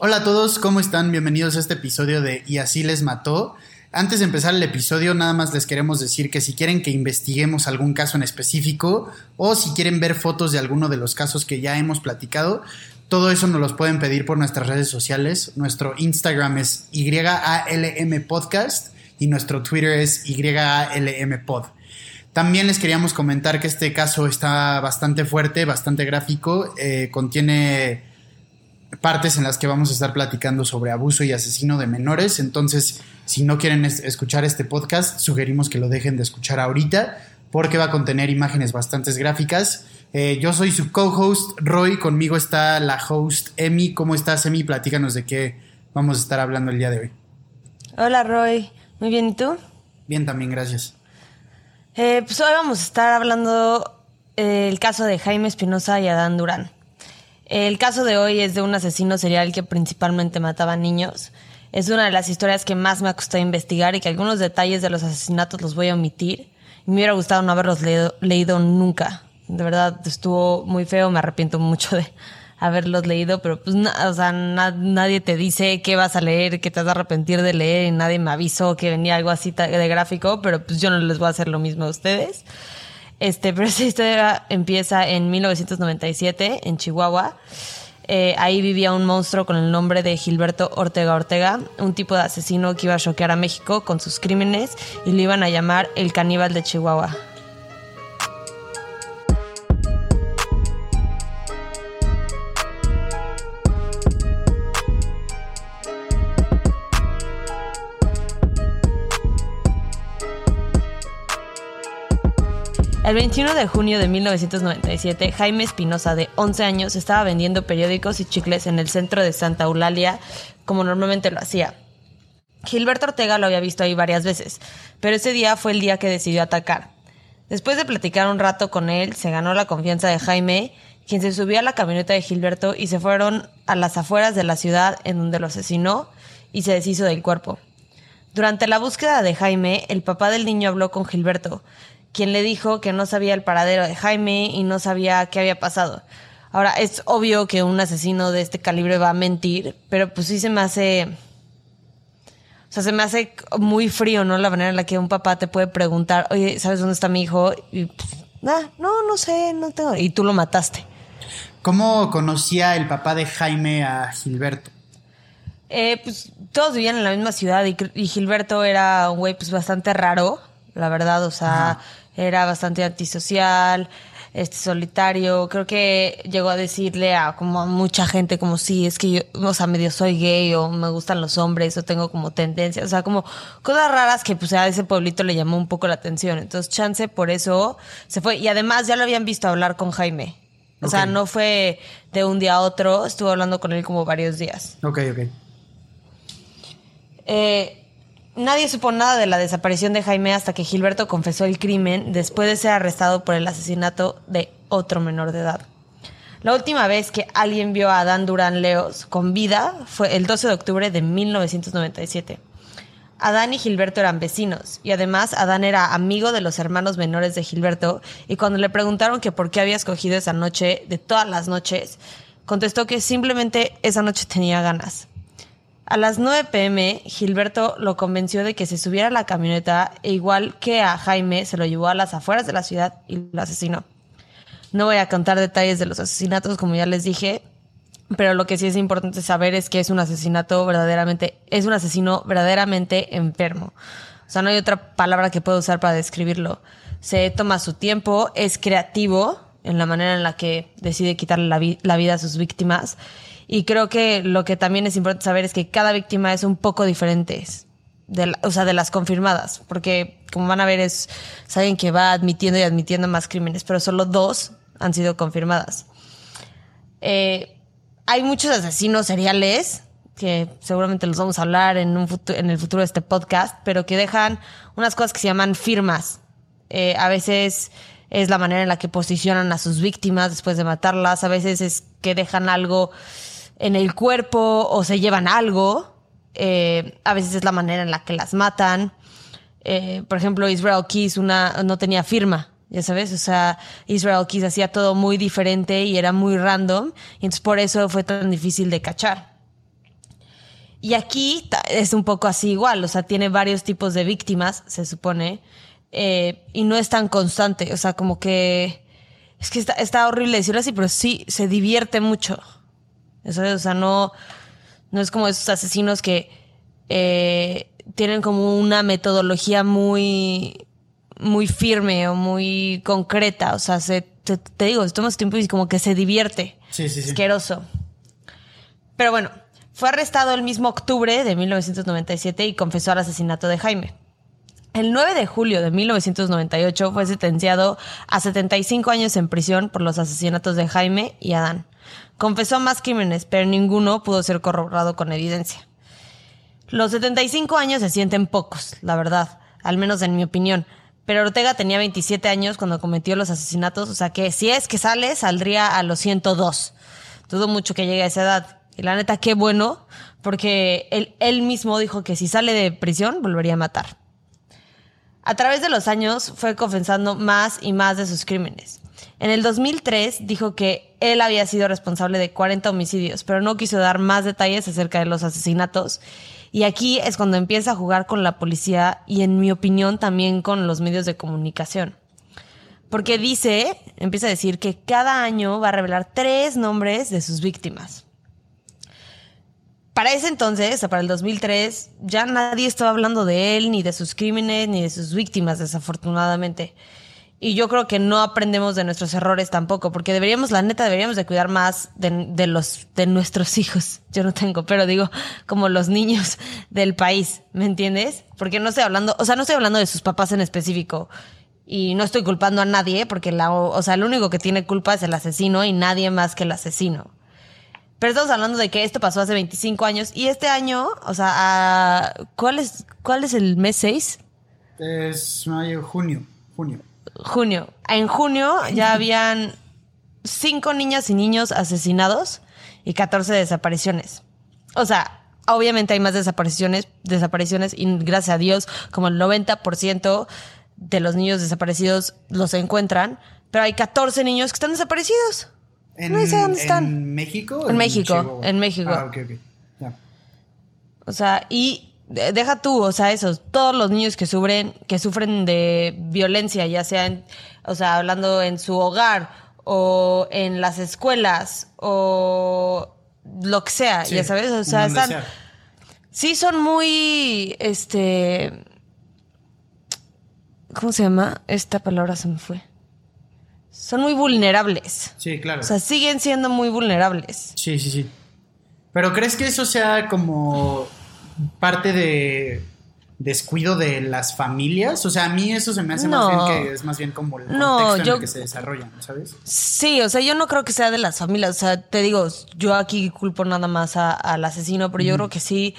Hola a todos, ¿cómo están? Bienvenidos a este episodio de Y así les mató. Antes de empezar el episodio, nada más les queremos decir que si quieren que investiguemos algún caso en específico o si quieren ver fotos de alguno de los casos que ya hemos platicado, todo eso nos los pueden pedir por nuestras redes sociales. Nuestro Instagram es YALM Podcast y nuestro Twitter es YALM Pod. También les queríamos comentar que este caso está bastante fuerte, bastante gráfico, eh, contiene partes en las que vamos a estar platicando sobre abuso y asesino de menores. Entonces, si no quieren escuchar este podcast, sugerimos que lo dejen de escuchar ahorita porque va a contener imágenes bastante gráficas. Eh, yo soy su co-host Roy, conmigo está la host Emi. ¿Cómo estás, Emi? Platícanos de qué vamos a estar hablando el día de hoy. Hola, Roy. Muy bien, ¿y tú? Bien, también, gracias. Eh, pues hoy vamos a estar hablando del caso de Jaime Espinosa y Adán Durán. El caso de hoy es de un asesino serial que principalmente mataba niños. Es una de las historias que más me ha costado investigar y que algunos detalles de los asesinatos los voy a omitir. Y me hubiera gustado no haberlos leído, nunca. De verdad, estuvo muy feo, me arrepiento mucho de haberlos leído, pero pues, o sea, nadie te dice qué vas a leer, que te vas a arrepentir de leer y nadie me avisó que venía algo así de gráfico, pero pues yo no les voy a hacer lo mismo a ustedes. Este, pero esta historia empieza en 1997 en Chihuahua. Eh, ahí vivía un monstruo con el nombre de Gilberto Ortega Ortega, un tipo de asesino que iba a choquear a México con sus crímenes y lo iban a llamar el caníbal de Chihuahua. El 21 de junio de 1997, Jaime Espinosa, de 11 años, estaba vendiendo periódicos y chicles en el centro de Santa Eulalia, como normalmente lo hacía. Gilberto Ortega lo había visto ahí varias veces, pero ese día fue el día que decidió atacar. Después de platicar un rato con él, se ganó la confianza de Jaime, quien se subió a la camioneta de Gilberto y se fueron a las afueras de la ciudad en donde lo asesinó y se deshizo del cuerpo. Durante la búsqueda de Jaime, el papá del niño habló con Gilberto, quien le dijo que no sabía el paradero de Jaime y no sabía qué había pasado. Ahora, es obvio que un asesino de este calibre va a mentir, pero pues sí se me hace... O sea, se me hace muy frío, ¿no? La manera en la que un papá te puede preguntar, oye, ¿sabes dónde está mi hijo? Y pues, ah, no, no sé, no tengo. Y tú lo mataste. ¿Cómo conocía el papá de Jaime a Gilberto? Eh, pues todos vivían en la misma ciudad y, Gilberto era un güey pues bastante raro, la verdad, o sea, era bastante antisocial, este solitario, creo que llegó a decirle a como a mucha gente como sí, es que yo, o sea, medio soy gay o me gustan los hombres o tengo como tendencias, o sea, como cosas raras que pues a ese pueblito le llamó un poco la atención. Entonces, chance por eso se fue y además ya lo habían visto hablar con Jaime. O sea, no fue de un día a otro, estuvo hablando con él como varios días. Ok, ok. Eh, Nadie supo nada de la desaparición de Jaime hasta que Gilberto confesó el crimen después de ser arrestado por el asesinato de otro menor de edad. La última vez que alguien vio a Adán Durán Leos con vida fue el 12 de octubre de 1997. Adán y Gilberto eran vecinos y además Adán era amigo de los hermanos menores de Gilberto y cuando le preguntaron que por qué había escogido esa noche de todas las noches, contestó que simplemente esa noche tenía ganas. A las 9 pm, Gilberto lo convenció de que se subiera a la camioneta e igual que a Jaime, se lo llevó a las afueras de la ciudad y lo asesinó. No voy a contar detalles de los asesinatos, como ya les dije, pero lo que sí es importante saber es que es un asesinato verdaderamente, es un asesino verdaderamente enfermo. O sea, no hay otra palabra que pueda usar para describirlo. Se toma su tiempo, es creativo en la manera en la que decide quitarle la, la vida a sus víctimas y creo que lo que también es importante saber es que cada víctima es un poco diferente, de o sea, de las confirmadas, porque como van a ver es, alguien que va admitiendo y admitiendo más crímenes, pero solo dos han sido confirmadas. Eh, hay muchos asesinos seriales que seguramente los vamos a hablar en, un en el futuro de este podcast, pero que dejan unas cosas que se llaman firmas. Eh, a veces es la manera en la que posicionan a sus víctimas después de matarlas, a veces es que dejan algo en el cuerpo o se llevan algo. Eh, a veces es la manera en la que las matan. Eh, por ejemplo, Israel Keys una, no tenía firma, ya sabes, o sea, Israel Keys hacía todo muy diferente y era muy random, y entonces por eso fue tan difícil de cachar. Y aquí es un poco así igual, o sea, tiene varios tipos de víctimas, se supone, eh, y no es tan constante, o sea, como que... Es que está, está horrible decirlo así, pero sí se divierte mucho. Eso es, o sea, no, no es como esos asesinos que eh, tienen como una metodología muy, muy firme o muy concreta. O sea, se, te, te digo, se toma su tiempo y como que se divierte. Sí, sí, sí. Asqueroso. Pero bueno, fue arrestado el mismo octubre de 1997 y confesó al asesinato de Jaime. El 9 de julio de 1998 fue sentenciado a 75 años en prisión por los asesinatos de Jaime y Adán. Confesó más crímenes, pero ninguno pudo ser corroborado con evidencia. Los 75 años se sienten pocos, la verdad, al menos en mi opinión. Pero Ortega tenía 27 años cuando cometió los asesinatos, o sea que si es que sale, saldría a los 102. Dudo mucho que llegue a esa edad. Y la neta, qué bueno, porque él, él mismo dijo que si sale de prisión, volvería a matar. A través de los años fue confesando más y más de sus crímenes. En el 2003 dijo que él había sido responsable de 40 homicidios, pero no quiso dar más detalles acerca de los asesinatos. Y aquí es cuando empieza a jugar con la policía y en mi opinión también con los medios de comunicación. Porque dice, empieza a decir que cada año va a revelar tres nombres de sus víctimas. Para ese entonces, o sea, para el 2003, ya nadie estaba hablando de él, ni de sus crímenes, ni de sus víctimas, desafortunadamente. Y yo creo que no aprendemos de nuestros errores tampoco, porque deberíamos, la neta, deberíamos de cuidar más de, de los, de nuestros hijos. Yo no tengo, pero digo, como los niños del país, ¿me entiendes? Porque no estoy hablando, o sea, no estoy hablando de sus papás en específico. Y no estoy culpando a nadie, porque la, o sea, el único que tiene culpa es el asesino y nadie más que el asesino. Pero estamos hablando de que esto pasó hace 25 años y este año, o sea, ¿cuál, es, ¿cuál es el mes 6? Es mayo, junio, junio. Junio. En junio ya habían cinco niñas y niños asesinados y 14 desapariciones. O sea, obviamente hay más desapariciones, desapariciones y gracias a Dios, como el 90% de los niños desaparecidos los encuentran, pero hay 14 niños que están desaparecidos. No sé dónde están. ¿En México? En México, en México. Ah, ok, ok. Ya. O sea, y deja tú, o sea, esos, todos los niños que sufren, que sufren de violencia, ya sea en, o sea, hablando en su hogar o en las escuelas o lo que sea, Sí, ya sabes, o sea, están, sea. sí son muy, este, ¿cómo se llama? Esta palabra se me fue. Son muy vulnerables. Sí, claro. O sea, siguen siendo muy vulnerables. Sí, sí, sí. Pero ¿crees que eso sea como parte de descuido de las familias? O sea, a mí eso se me hace No. más bien que es más bien como el No, contexto en el que se desarrollan, ¿sabes? Sí, o sea, yo no creo que sea de las familias. O sea, te digo, yo aquí culpo nada más a- al asesino, pero yo creo que sí.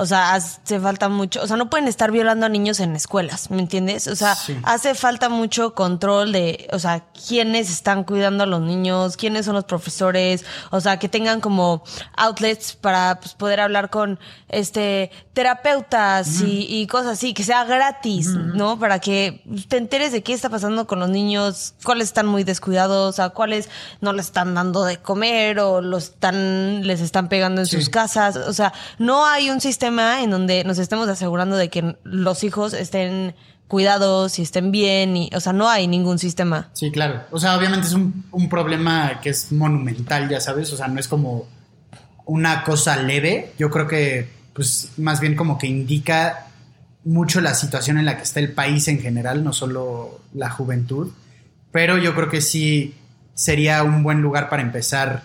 O sea, hace falta mucho. O sea, no pueden estar violando a niños en escuelas, ¿me entiendes? O sea, Sí. hace falta mucho control de, o sea, quiénes están cuidando a los niños, quiénes son los profesores, o sea, que tengan como outlets para pues, poder hablar con este terapeutas y, y cosas así, que sea gratis, ¿no? Para que te enteres de qué está pasando con los niños, cuáles están muy descuidados, a cuáles no les están dando de comer o los están, les están pegando en Sí. sus casas. O sea, no hay un sistema en donde nos estemos asegurando de que los hijos estén cuidados y estén bien y, o sea, no hay ningún sistema. Sí, claro. O sea, obviamente es un, un problema que es monumental, ya sabes. O sea, no es como una cosa leve. Yo creo que, pues, más bien como que indica mucho la situación en la que está el país en general, no solo la juventud. Pero yo creo que sí sería un buen lugar para empezar,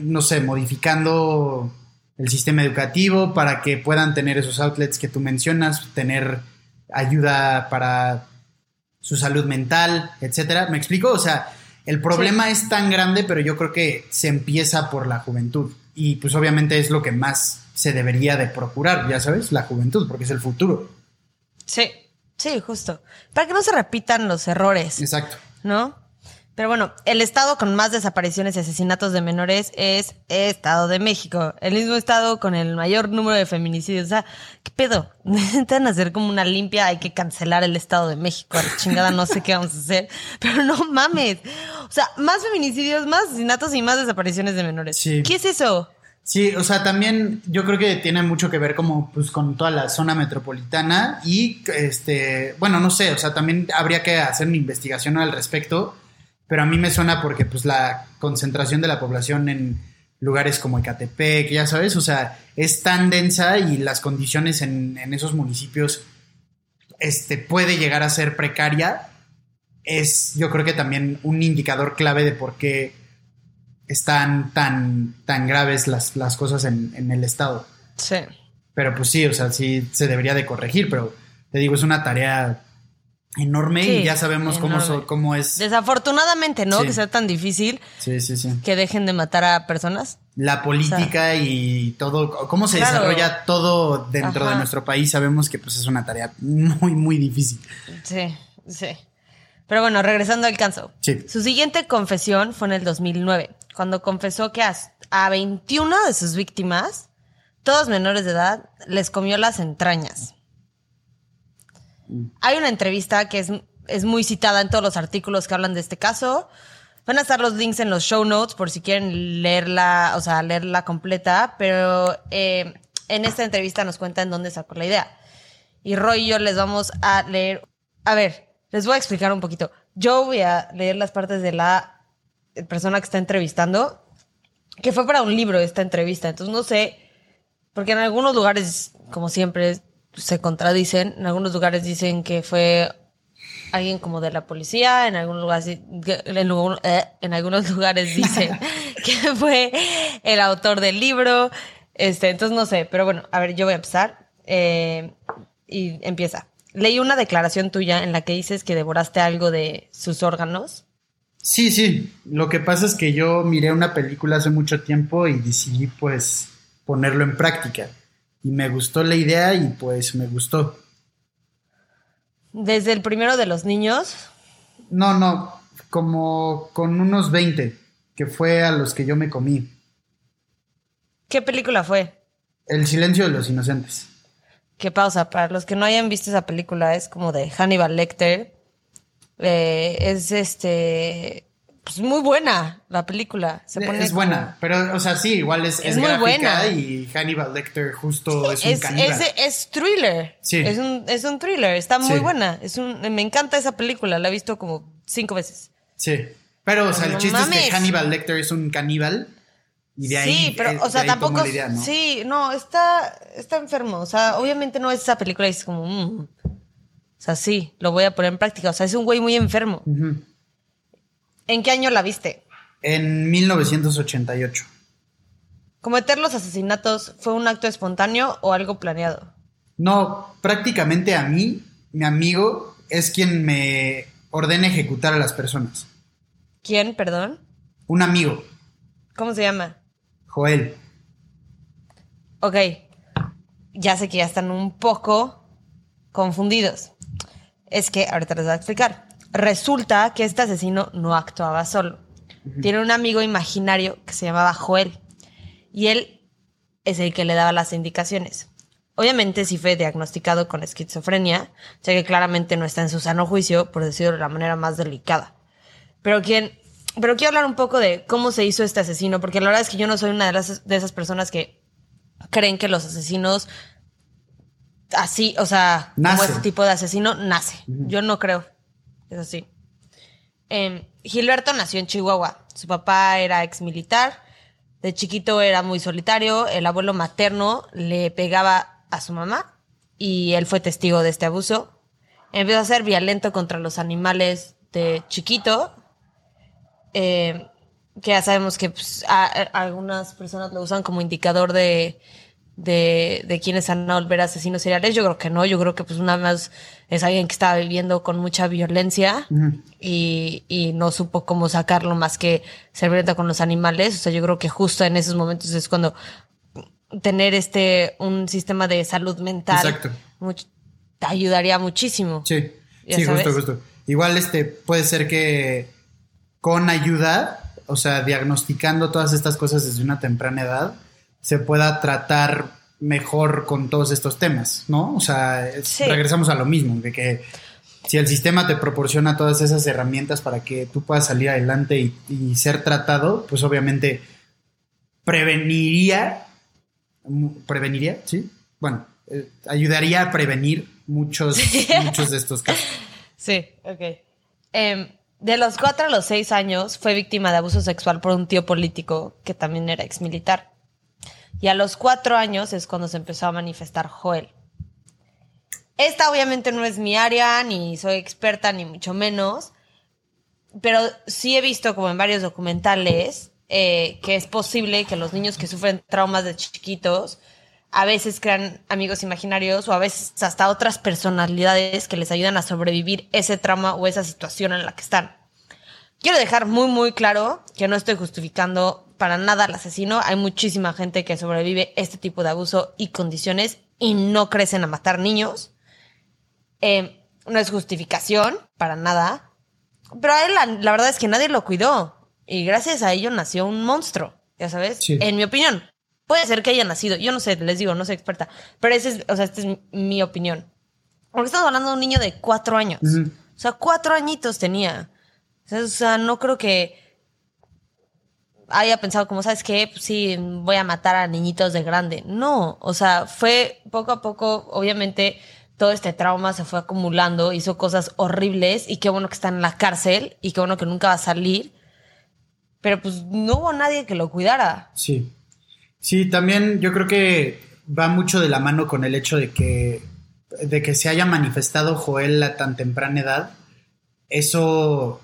no sé, modificando el sistema educativo para que puedan tener esos outlets que tú mencionas, tener ayuda para su salud mental, etcétera. ¿Me explico? O sea, el problema es tan grande, pero yo creo que se empieza por la juventud. Y pues obviamente es lo que más se debería de procurar, ya sabes, la juventud, porque es el futuro. Sí. Sí, justo. Para que no se repitan los errores. Exacto. ¿no? Pero bueno, el estado con más desapariciones y asesinatos de menores es Estado de México. El mismo estado con el mayor número de feminicidios. O sea, ¿qué pedo? Necesitan hacer como una limpia, hay que cancelar el Estado de México. A la chingada, no sé qué vamos a hacer. Pero no mames. O sea, más feminicidios, más asesinatos y más desapariciones de menores. Sí. ¿Qué es eso? Sí, o sea, también yo creo que tiene mucho que ver como pues con toda la zona metropolitana y este, bueno, no sé, o sea, también habría que hacer una investigación al respecto, pero a mí me suena porque pues la concentración de la población en lugares como Ecatepec, ya sabes, o sea, es tan densa y las condiciones en, en esos municipios este, puede llegar a ser precaria, es yo creo que también un indicador clave de por qué están tan, tan graves las, las cosas en, en, el Estado. Sí. Pero pues sí, o sea, sí se debería de corregir, pero te digo, es una tarea enorme sí, y ya sabemos cómo, so, cómo, es. Desafortunadamente, ¿no? Sí. Que sea tan difícil. Sí, sí, sí. Que dejen de matar a personas. La política o sea, y todo, cómo se claro. desarrolla todo dentro Ajá. de nuestro país, sabemos que pues es una tarea muy, muy difícil. Sí, sí. Pero bueno, regresando al caso. Sí. Su siguiente confesión fue en el 2009, cuando confesó que a, a 21 de sus víctimas, todos menores de edad, les comió las entrañas. Hay una entrevista que es, es muy citada en todos los artículos que hablan de este caso. Van a estar los links en los show notes por si quieren leerla, o sea, leerla completa, pero eh, en esta entrevista nos cuenta en dónde sacó la idea. Y Roy y yo les vamos a leer. A ver, les voy a explicar un poquito. Yo voy a leer las partes de la persona que está entrevistando, que fue para un libro esta entrevista. Entonces no sé, porque en algunos lugares, como siempre, se contradicen. En algunos lugares dicen que fue alguien como de la policía, en algunos lugares, en, eh, en algunos lugares dicen que fue el autor del libro. Este, entonces no sé, pero bueno, a ver, yo voy a empezar. Eh, y empieza. Leí una declaración tuya en la que dices que devoraste algo de sus órganos. Sí, sí. Lo que pasa es que yo miré una película hace mucho tiempo y decidí pues ponerlo en práctica. Y me gustó la idea y pues me gustó. ¿Desde el primero de los niños? No, no, como con unos 20, que fue a los que yo me comí. ¿Qué película fue? El silencio de los inocentes. Qué pausa, para los que no hayan visto esa película, es como de Hannibal Lecter. Eh, es este. Pues muy buena la película. Se pone es buena, como... pero, o sea, sí, igual es, es, es muy buena. y Hannibal Lecter justo es un es, caníbal. Es, es thriller. Sí. Es un, es un thriller, está muy sí. buena. Es un, me encanta esa película, la he visto como cinco veces. Sí. Pero, o sea, el chiste mames. es que Hannibal Lecter es un caníbal y de ahí, sí, pero, o sea, tampoco. Idea, ¿no? Sí, no, está, está enfermo. O sea, obviamente no es esa película y es como. Mm. O sea, sí, lo voy a poner en práctica. O sea, es un güey muy enfermo. Uh -huh. ¿En qué año la viste? En 1988. ¿Cometer los asesinatos fue un acto espontáneo o algo planeado? No, prácticamente a mí, mi amigo, es quien me ordena ejecutar a las personas. ¿Quién, perdón? Un amigo. ¿Cómo se llama? Joel. Ok, ya sé que ya están un poco confundidos. Es que ahorita les voy a explicar. Resulta que este asesino no actuaba solo. Uh -huh. Tiene un amigo imaginario que se llamaba Joel. Y él es el que le daba las indicaciones. Obviamente sí fue diagnosticado con esquizofrenia, ya que claramente no está en su sano juicio, por decirlo de la manera más delicada. Pero quien pero quiero hablar un poco de cómo se hizo este asesino, porque la verdad es que yo no soy una de, las, de esas personas que creen que los asesinos así, o sea, nace. como este tipo de asesino, nace. Uh -huh. Yo no creo. Es así. Eh, Gilberto nació en Chihuahua. Su papá era ex militar. De chiquito era muy solitario. El abuelo materno le pegaba a su mamá y él fue testigo de este abuso. Empezó a ser violento contra los animales de chiquito eh, que ya sabemos que pues, algunas personas lo usan como indicador de, de, de quienes van a volver asesinos seriales. Yo creo que no, yo creo que pues una más es alguien que estaba viviendo con mucha violencia uh -huh. y, y, no supo cómo sacarlo más que ser violenta con los animales. O sea, yo creo que justo en esos momentos es cuando tener este un sistema de salud mental Exacto. Te ayudaría muchísimo. Sí, sí, sabes? justo, justo. Igual este puede ser que con ayuda, o sea, diagnosticando todas estas cosas desde una temprana edad, se pueda tratar mejor con todos estos temas, ¿no? O sea, sí. regresamos a lo mismo, de que si el sistema te proporciona todas esas herramientas para que tú puedas salir adelante y, y ser tratado, pues obviamente preveniría, preveniría, sí, bueno, eh, ayudaría a prevenir muchos, muchos de estos casos. Sí, ok. Em, de los cuatro a los seis años fue víctima de abuso sexual por un tío político que también era ex militar. Y a los cuatro años es cuando se empezó a manifestar Joel. Esta obviamente no es mi área, ni soy experta, ni mucho menos, pero sí he visto como en varios documentales eh, que es posible que los niños que sufren traumas de chiquitos a veces crean amigos imaginarios o a veces hasta otras personalidades que les ayudan a sobrevivir ese trauma o esa situación en la que están. Quiero dejar muy, muy claro que no estoy justificando para nada al asesino. Hay muchísima gente que sobrevive este tipo de abuso y condiciones y no crecen a matar niños. Eh, no es justificación para nada. Pero a él la, verdad es que nadie lo cuidó. Y gracias a ello nació un monstruo, ya sabes, en mi opinión. Puede ser que haya nacido, yo no sé, les digo, no soy experta, pero ese es, o sea, esta es mi opinión. Porque estamos hablando de un niño de cuatro años. O sea, cuatro añitos tenía. O sea, no creo que haya pensado como, ¿sabes qué? Pues sí, voy a matar a niñitos de grande. No, o sea, fue poco a poco, obviamente, todo este trauma se fue acumulando, hizo cosas horribles y qué bueno que está en la cárcel y qué bueno que nunca va a salir. Pero pues no hubo nadie que lo cuidara. Sí. Sí, también yo creo que va mucho de la mano con el hecho de que, de que se haya manifestado Joel a tan temprana edad. Eso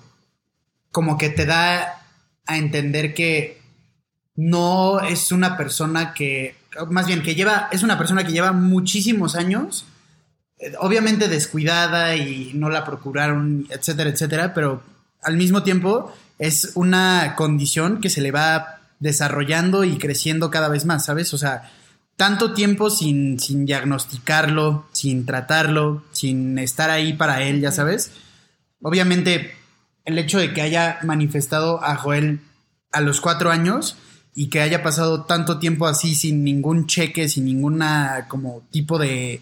como que te da a entender que no es una persona que, más bien que lleva, es una persona que lleva muchísimos años, eh, obviamente descuidada y no la procuraron, etcétera, etcétera, pero al mismo tiempo es una condición que se le va desarrollando y creciendo cada vez más, ¿sabes? O sea, tanto tiempo sin, sin diagnosticarlo, sin tratarlo, sin estar ahí para él, ya sabes. Obviamente el hecho de que haya manifestado a Joel a los cuatro años y que haya pasado tanto tiempo así sin ningún cheque, sin ninguna como tipo de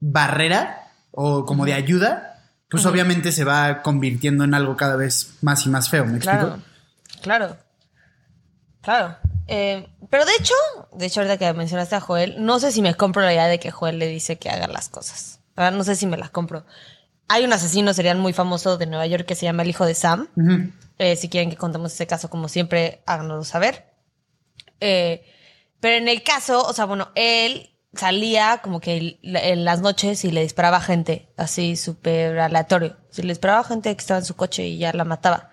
barrera o como de ayuda, pues obviamente se va convirtiendo en algo cada vez más y más feo, ¿me claro, Claro, claro. Eh, pero de hecho, de hecho ahorita que mencionaste a Joel, no sé si me compro la idea de que Joel le dice que haga las cosas. No sé si me las compro. Hay un asesino serial muy famoso de Nueva York que se llama el hijo de Sam. Eh, si quieren que contemos ese caso, como siempre, háganoslo saber. Eh, pero en el caso, o sea, bueno, él salía como que en las noches y le disparaba gente, así súper aleatorio. Si le disparaba gente que estaba en su coche y ya la mataba.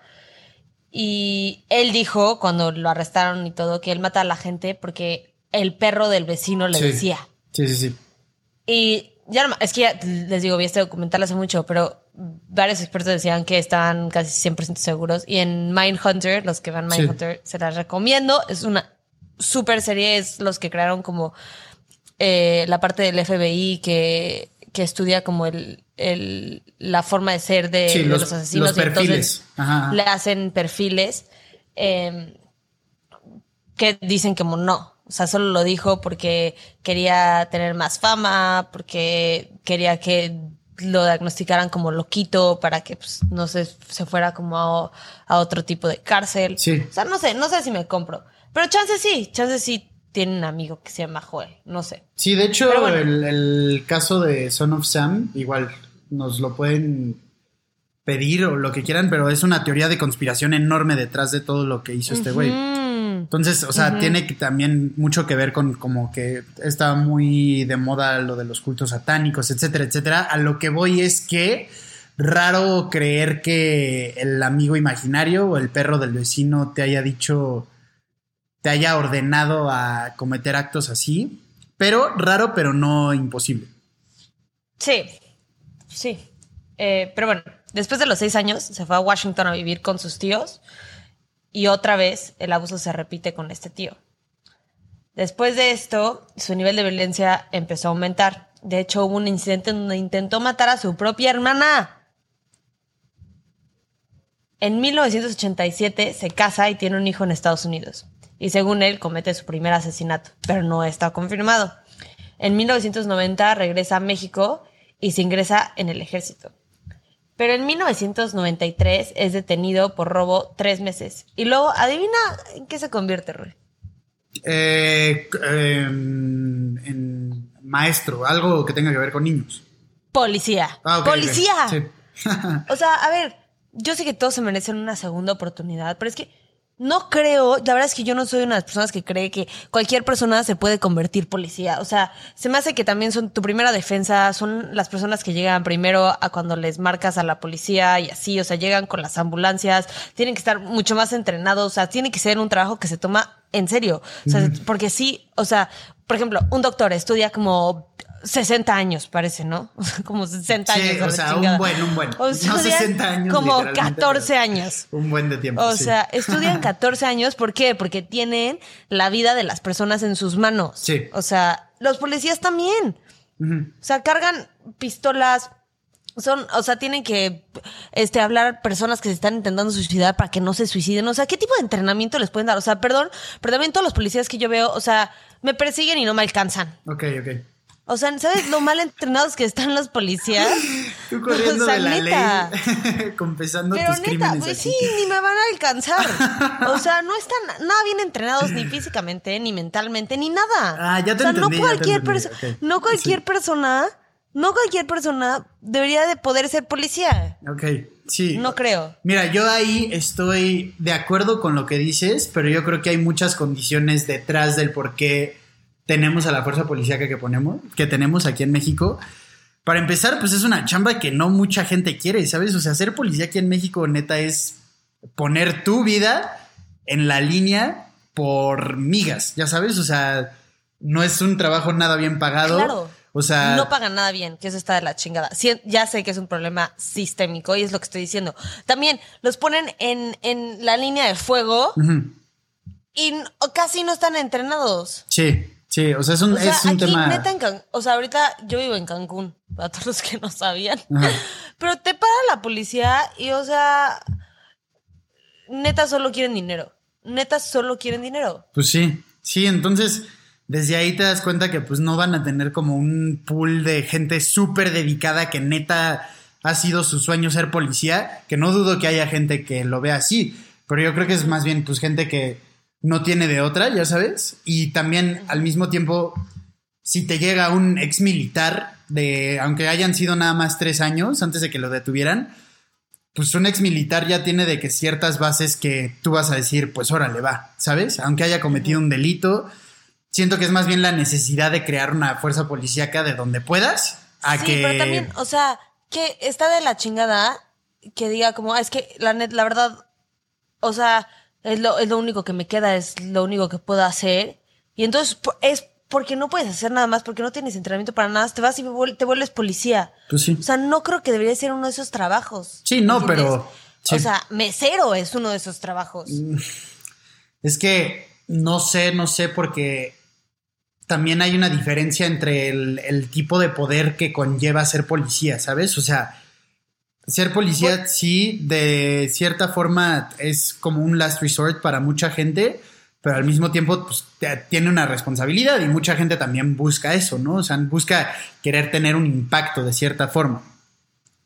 Y él dijo, cuando lo arrestaron y todo, que él mata a la gente porque el perro del vecino le decía. Sí, sí, sí. Y ya no, es que ya les digo, vi este documental hace mucho, pero varios expertos decían que estaban casi 100% seguros. Y en Mindhunter, los que van Mindhunter, se las recomiendo. Es una super serie, es los que crearon como eh, la parte del FBI que, que estudia como el, el, la forma de ser de, los, asesinos. Los perfiles. le hacen perfiles eh, que dicen como no o sea, solo lo dijo porque quería tener más fama, porque quería que lo diagnosticaran como loquito para que pues, no se, se fuera como a, otro tipo de cárcel. Sí. O sea, no sé, no sé si me compro. Pero chance sí, chance sí tiene un amigo que se llama Joel, no sé. Sí, de hecho, el, el, caso de Son of Sam, igual nos lo pueden pedir o lo que quieran, pero es una teoría de conspiración enorme detrás de todo lo que hizo este güey. Entonces, o sea, tiene que, también mucho que ver con como que está muy de moda lo de los cultos satánicos, etcétera, etcétera. A lo que voy es que raro creer que el amigo imaginario o el perro del vecino te haya dicho, te haya ordenado a cometer actos así, pero raro, pero no imposible. Sí, sí. Eh, pero bueno, después de los seis años se fue a Washington a vivir con sus tíos y otra vez el abuso se repite con este tío. Después de esto, su nivel de violencia empezó a aumentar. De hecho, hubo un incidente donde intentó matar a su propia hermana. En 1987 se casa y tiene un hijo en Estados Unidos. Y según él, comete su primer asesinato, pero no está confirmado. En 1990 regresa a México y se ingresa en el ejército. Pero en 1993 es detenido por robo tres meses. Y luego, adivina en qué se convierte, Roy. Eh, eh, en maestro, algo que tenga que ver con niños. Policía. Ah. Policía. Sí. O sea, a ver, yo sé que todos se merecen una segunda oportunidad, pero es que no creo, la verdad es que yo no soy una de las personas que cree que cualquier persona se puede convertir policía. O sea, se me hace que también son tu primera defensa, son las personas que llegan primero a cuando les marcas a la policía y así, o sea, llegan con las ambulancias, tienen que estar mucho más entrenados, o sea, tiene que ser un trabajo que se toma en serio. O sea, porque sí, o sea, por ejemplo, un doctor estudia como 60 años, parece, ¿no? como 60 Sí, años. o sea, un buen, un buen. O No estudian 60 años, Como literalmente, 14 pero- años. Un buen de tiempo. O sí. sea, estudian 14 años, ¿por qué? Porque tienen la vida de las personas en sus manos. Sí. O sea, los policías también. O sea, cargan pistolas. Son, o sea, tienen que este, hablar personas que se están intentando suicidar para que no se suiciden. O sea, ¿qué tipo de entrenamiento les pueden dar? O sea, perdón, pero también todos los policías que yo veo, o sea, me persiguen y no me alcanzan. Ok, ok. O sea, ¿sabes lo mal entrenados que están los policías? Tú corriendo O sea, de la neta. ley, confesando Pero tus neta, crímenes pues aquí. sí, ni me van a alcanzar. O sea, no están nada bien entrenados ni físicamente, ni mentalmente, ni nada. Ah, ya te o sea, entendí, no cualquier persona, no cualquier Sí. persona, no cualquier persona debería de poder ser policía. Ok, sí. No creo. Mira, yo ahí estoy de acuerdo con lo que dices, pero yo creo que hay muchas condiciones detrás del por qué tenemos a la fuerza policíaca que ponemos, que tenemos aquí en México. Para empezar, pues es una chamba que no mucha gente quiere, ¿sabes? O sea, ser policía aquí en México, neta, es poner tu vida en la línea por migas, ya sabes, o sea, no es un trabajo nada bien pagado. Claro. O sea, no pagan nada bien, que eso está de la chingada. Sí, ya sé que es un problema sistémico y es lo que estoy diciendo. También los ponen en, en la línea de fuego y casi no están entrenados. sí, sí, o sea, es un, O sea, es un aquí tema. neta en o sea, ahorita yo vivo en Cancún, para todos los que no sabían. Ajá. Pero te para la policía y, o sea, neta solo quieren dinero. Neta solo quieren dinero. Pues sí, sí, entonces desde ahí te das cuenta que pues no van a tener como un pool de gente súper dedicada que neta ha sido su sueño ser policía, que no dudo que haya gente que lo vea así, pero yo creo que es más bien pues gente que no tiene de otra, ya sabes, y también al mismo tiempo si te llega un ex militar de, aunque hayan sido nada más tres años antes de que lo detuvieran, pues un ex militar ya tiene de que ciertas bases que tú vas a decir, pues órale, va, ¿sabes? Aunque haya cometido un delito, siento que es más bien la necesidad de crear una fuerza policíaca de donde puedas a sí, que... pero también, o sea, que está de la chingada que diga como, "Ah, es que la net, la verdad, o sea, es lo, es lo único que me queda, es lo único que puedo hacer. Y entonces es porque no puedes hacer nada más, porque no tienes entrenamiento para nada, te vas y te vuelves policía. Pues sí. O sea, no creo que debería ser uno de esos trabajos. Sí, no, ¿entiendes? pero- sí. O sea, mesero es uno de esos trabajos. Es que no sé, no sé, porque también hay una diferencia entre el, el tipo de poder que conlleva ser policía, ¿sabes? O sea, ser policía sí, de cierta forma es como un last resort para mucha gente, pero al mismo tiempo pues, tiene una responsabilidad y mucha gente también busca eso, ¿no? O sea, busca querer tener un impacto de cierta forma.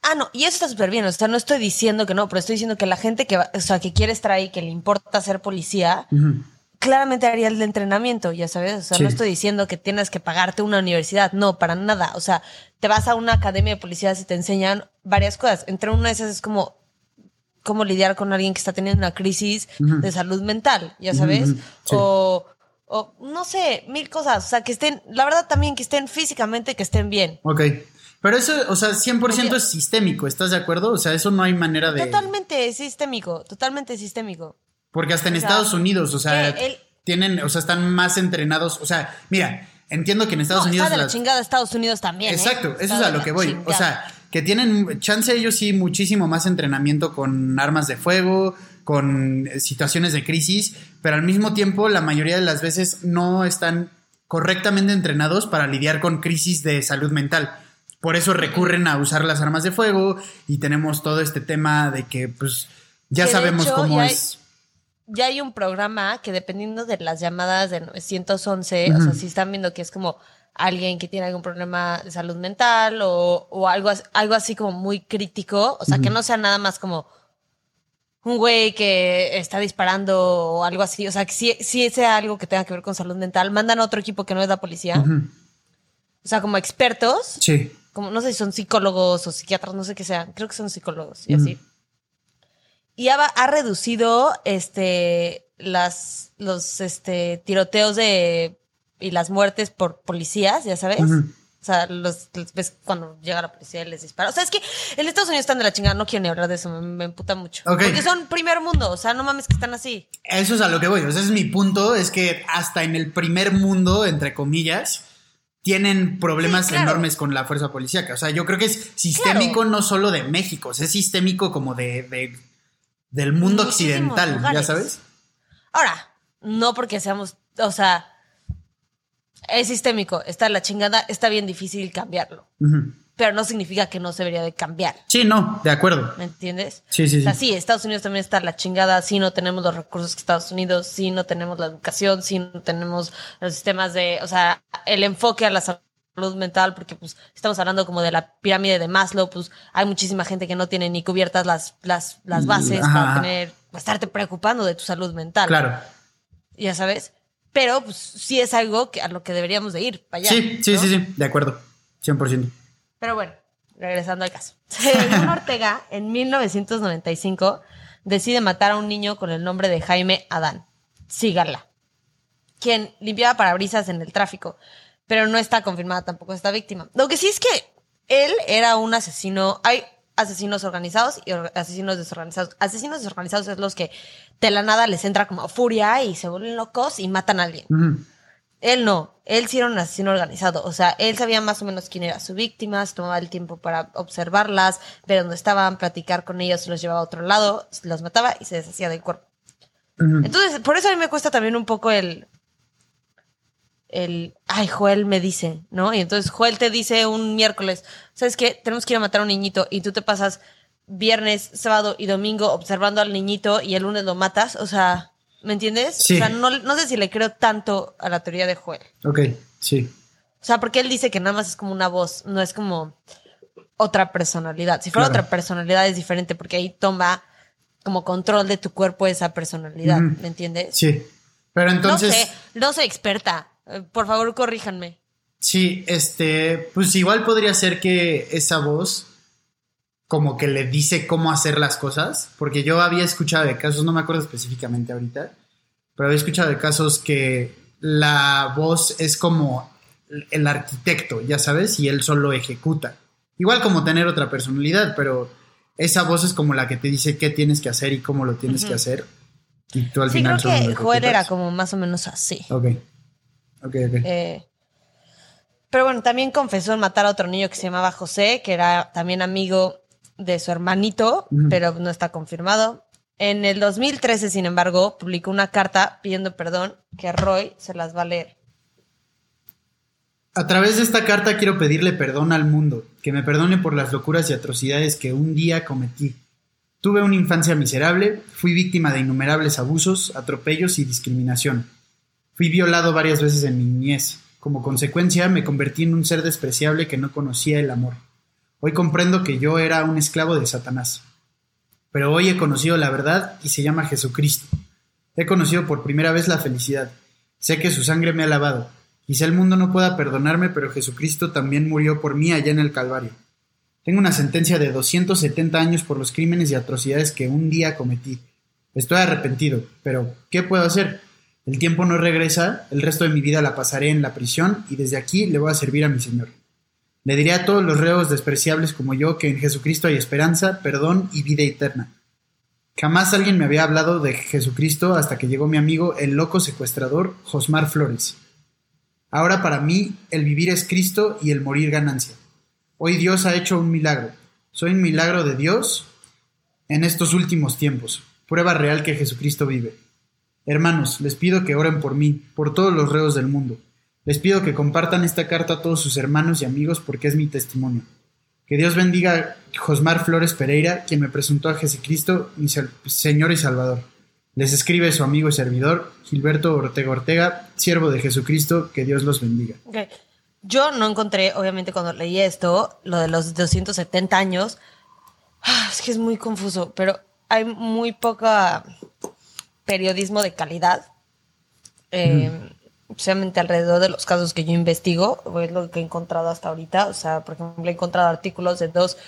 Ah, no, y eso está súper bien. O sea, no estoy diciendo que no, pero estoy diciendo que la gente que, va- o sea, que quiere estar ahí, que le importa ser policía, claramente haría el de entrenamiento, ya sabes. O sea, Sí. no estoy diciendo que tienes que pagarte una universidad, no, para nada. O sea, te vas a una academia de policías y te enseñan varias cosas. Entre una de esas es como cómo lidiar con alguien que está teniendo una crisis de salud mental, ya sabes. Sí. O, o no sé, mil cosas. O sea, que estén, la verdad también que estén físicamente, que estén bien. Ok. Pero eso, o sea, 100% Porque- es sistémico, ¿estás de acuerdo? O sea, eso no hay manera de... Totalmente sistémico, totalmente sistémico. Porque hasta en O sea, Estados Unidos, o sea, el- tienen, o sea, están más entrenados. O sea, mira, entiendo que en Estados no, Unidos. está de la las- chingada Estados Unidos también. ¿eh? Exacto, eso es a lo que voy. O sea, que tienen chance ellos sí muchísimo más entrenamiento con armas de fuego, con eh, situaciones de crisis, pero al mismo tiempo la mayoría de las veces no están correctamente entrenados para lidiar con crisis de salud mental. Por eso recurren a usar las armas de fuego y tenemos todo este tema de que pues ya Que sabemos hecho, cómo ya hay- es. ya hay un programa que dependiendo de las llamadas de 911, o sea, si están viendo que es como alguien que tiene algún problema de salud mental o, o algo, algo así como muy crítico, o sea, que no sea nada más como un güey que está disparando o algo así, o sea, que si, si sea algo que tenga que ver con salud mental, mandan a otro equipo que no es la policía. O sea, como expertos, Sí. como no sé si son psicólogos o psiquiatras, no sé qué sean, creo que son psicólogos y así. Y ha, ha reducido este las los este tiroteos de y las muertes por policías, ya sabes. O sea, los, los ves cuando llega la policía y les dispara. O sea, es que en Estados Unidos están de la chingada, no quiero ni hablar de eso, me, me emputa mucho. Porque son primer mundo, o sea, no mames que están así. Eso es a lo que voy. O sea, ese es mi punto. Es que hasta en el primer mundo, entre comillas, tienen problemas Sí, claro. enormes con la fuerza policíaca. O sea, yo creo que es sistémico no solo de México, o sea, es sistémico como de, de- del mundo Muchísimos occidental, ya sabes. Ahora, no porque seamos, o sea, es sistémico, está la chingada, está bien difícil cambiarlo. Pero no significa que no se debería de cambiar. Sí, no, de acuerdo. ¿Me entiendes? Sí, sí, O sea, sí. sí, Estados Unidos también está la chingada, sí no tenemos los recursos que Estados Unidos, sí no tenemos la educación, sí no tenemos los sistemas de, o sea, el enfoque a la salud mental, porque pues estamos hablando como de la pirámide de Maslow, pues hay muchísima gente que no tiene ni cubiertas las, las, las bases Ajá, para tener, para estarte preocupando de tu salud mental. Claro. Ya sabes. Pero pues sí es algo que, a lo que deberíamos de ir para allá. sí, sí, ¿no? sí, sí, de acuerdo. 100%. Pero bueno, regresando al caso. Bruno Ortega, en 1995, decide matar a un niño con el nombre de Jaime Adán. Sígala. Quien limpiaba parabrisas en el tráfico. Pero no está confirmada tampoco esta víctima. Lo que sí es que él era un asesino. Hay asesinos organizados y or- asesinos desorganizados. Asesinos desorganizados es los que de la nada les entra como furia y se vuelven locos y matan a alguien. Él no, él sí era un asesino organizado. O sea, él sabía más o menos quién era su víctima, se tomaba el tiempo para observarlas, ver dónde estaban, platicar con ellos, los llevaba a otro lado, los mataba y se deshacía del cuerpo. Entonces, por eso a mí me cuesta también un poco el. El. Ay, Joel me dice, ¿no? Y entonces Joel te dice un miércoles, ¿sabes qué? Tenemos que ir a matar a un niñito y tú te pasas viernes, sábado y domingo observando al niñito y el lunes lo matas. O sea, ¿me entiendes? Sí. O sea, no, no sé si le creo tanto a la teoría de Joel. Ok, sí. O sea, porque él dice que nada más es como una voz, no es como otra personalidad. Si fuera Claro. otra personalidad es diferente porque ahí toma como control de tu cuerpo esa personalidad. ¿me entiendes? Sí. Pero entonces. No sé, no soy experta. Eh, Por favor, corríjanme. Sí, este, pues igual podría ser que esa voz como que le dice cómo hacer las cosas, porque yo había escuchado de casos, no me acuerdo específicamente ahorita, pero había escuchado de casos que la voz es como el arquitecto, ya sabes, y él solo ejecuta. Igual como tener otra personalidad, pero esa voz es como la que te dice qué tienes que hacer y cómo lo tienes que hacer. Y tú al Sí, final creo que Joel era como más o menos así. Ok. Eh, pero bueno, también confesó en matar a otro niño que se llamaba José, que era también amigo de su hermanito, pero no está confirmado. En el 2013, sin embargo, publicó una carta pidiendo perdón que Roy se las va a leer. A través de esta carta quiero pedirle perdón al mundo, que me perdone por las locuras y atrocidades que un día cometí. Tuve una infancia miserable, fui víctima de innumerables abusos, atropellos y discriminación. Fui violado varias veces en mi niñez. Como consecuencia me convertí en un ser despreciable que no conocía el amor. Hoy comprendo que yo era un esclavo de Satanás. Pero hoy he conocido la verdad y se llama Jesucristo. He conocido por primera vez la felicidad. Sé que su sangre me ha lavado. Quizá el mundo no pueda perdonarme, pero Jesucristo también murió por mí allá en el Calvario. Tengo una sentencia de 270 años por los crímenes y atrocidades que un día cometí. Estoy arrepentido, pero ¿qué puedo hacer? El tiempo no regresa, el resto de mi vida la pasaré en la prisión y desde aquí le voy a servir a mi Señor. Le diré a todos los reos despreciables como yo que en Jesucristo hay esperanza, perdón y vida eterna. Jamás alguien me había hablado de Jesucristo hasta que llegó mi amigo el loco secuestrador Josmar Flores. Ahora para mí el vivir es Cristo y el morir ganancia. Hoy Dios ha hecho un milagro. Soy un milagro de Dios en estos últimos tiempos. Prueba real que Jesucristo vive. Hermanos, les pido que oren por mí, por todos los reos del mundo. Les pido que compartan esta carta a todos sus hermanos y amigos porque es mi testimonio. Que Dios bendiga a Josmar Flores Pereira, quien me presentó a Jesucristo, mi Señor y Salvador. Les escribe su amigo y servidor, Gilberto Ortega Ortega, siervo de Jesucristo, que Dios los bendiga. Yo no encontré, obviamente, cuando leí esto, lo de los 270 años. Ah, Es que es muy confuso, pero hay muy poca periodismo de calidad. Eh, Especialmente alrededor de los casos que yo investigo, es lo que he encontrado hasta ahorita. O sea, por ejemplo, he encontrado artículos de dos.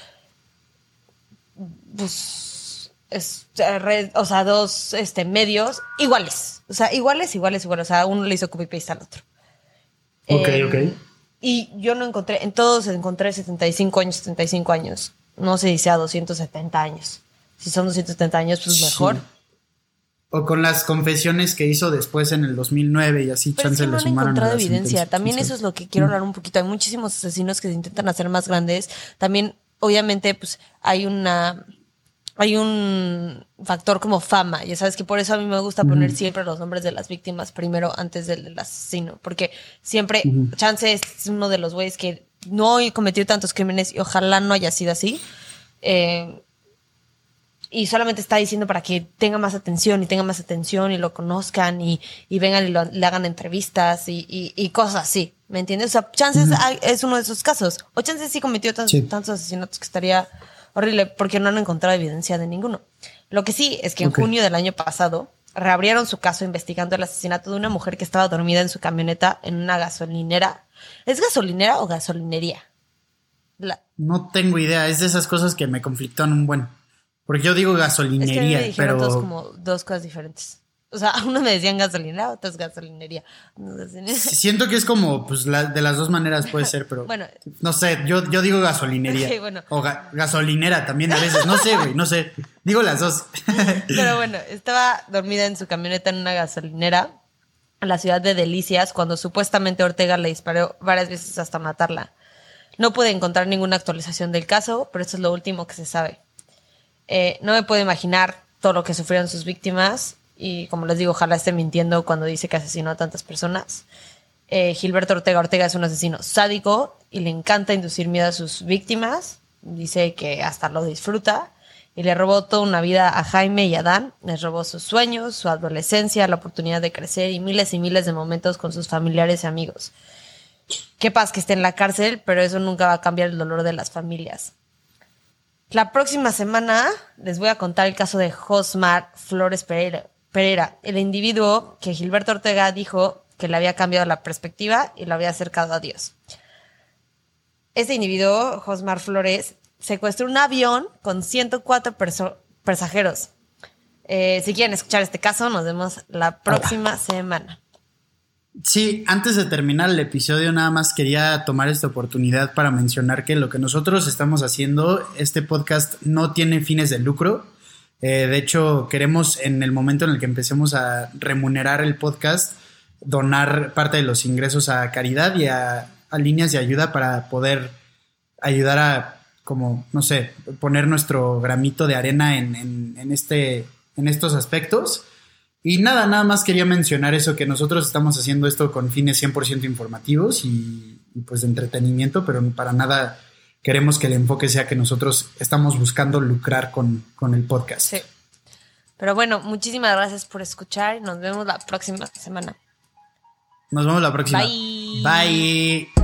Pues, es, red, o sea, dos este, medios iguales. O sea, iguales, iguales, iguales. O sea, uno le hizo copy-paste al otro. Ok, eh, ok. Y yo no encontré, en todos encontré 75 años, 75 años. No sé si sea 270 años. Si son 270 años, pues mejor. O con las confesiones que hizo después en el 2009 y así Pero chance no le sumaron. encontrado evidencia. También eso es lo que quiero hablar un poquito. Hay muchísimos asesinos que se intentan hacer más grandes. También, obviamente, pues hay una hay un factor como fama. Ya sabes que por eso a mí me gusta poner siempre los nombres de las víctimas primero antes del, asesino. Porque siempre, Chance es uno de los güeyes que no cometido tantos crímenes y ojalá no haya sido así. Eh, y solamente está diciendo para que tenga más atención y tenga más atención y lo conozcan y, vengan y le hagan entrevistas y, cosas así. ¿Me entiendes? O sea, chances es uno de esos casos. O chances sí cometió tantos asesinatos que estaría horrible porque no han encontrado evidencia de ninguno. Lo que sí es que en junio del año pasado reabrieron su caso investigando el asesinato de una mujer que estaba dormida en su camioneta en una gasolinera. ¿Es gasolinera o gasolinería? No tengo idea, es de esas cosas que me conflictan un buen. Porque yo digo gasolinería, es que me pero. Todos como dos cosas diferentes. O sea, uno me decían gasolina, otro es gasolinería. Siento que es como, pues, de las dos maneras puede ser, pero. bueno. No sé, yo, yo digo gasolinería. O gasolinera también a veces. No sé, güey, no sé. Digo las dos. pero bueno, estaba dormida en su camioneta en una gasolinera en la ciudad de Delicias cuando supuestamente Ortega le disparó varias veces hasta matarla. No pude encontrar ninguna actualización del caso, pero esto es lo último que se sabe. Eh, no me puedo imaginar todo lo que sufrieron sus víctimas y como les digo, ojalá esté mintiendo cuando dice que asesinó a tantas personas. Eh, Gilberto Ortega Ortega es un asesino sádico y le encanta inducir miedo a sus víctimas. Dice que hasta lo disfruta y le robó toda una vida a Jaime y a Dan. Les robó sus sueños, su adolescencia, la oportunidad de crecer y miles y miles de momentos con sus familiares y amigos. Qué paz que esté en la cárcel, pero eso nunca va a cambiar el dolor de las familias. La próxima semana les voy a contar el caso de Josmar Flores Pereira, el individuo que Gilberto Ortega dijo que le había cambiado la perspectiva y lo había acercado a Dios. Este individuo, Josmar Flores, secuestró un avión con 104 pasajeros. Eh, si quieren escuchar este caso, nos vemos la próxima semana. Sí, antes de terminar el episodio, nada más quería tomar esta oportunidad para mencionar que lo que nosotros estamos haciendo, este podcast no tiene fines de lucro. Eh, de hecho, queremos en el momento en el que empecemos a remunerar el podcast, donar parte de los ingresos a caridad y a, líneas de ayuda para poder ayudar a, como, no sé, poner nuestro gramito de arena en, en este, en estos aspectos. Y nada, nada más quería mencionar eso, que nosotros estamos haciendo esto con fines 100% informativos y, pues de entretenimiento, pero para nada queremos que el enfoque sea que nosotros estamos buscando lucrar con, con el podcast. Sí. Pero bueno, muchísimas gracias por escuchar y nos vemos la próxima semana. Nos vemos la próxima. Bye. Bye.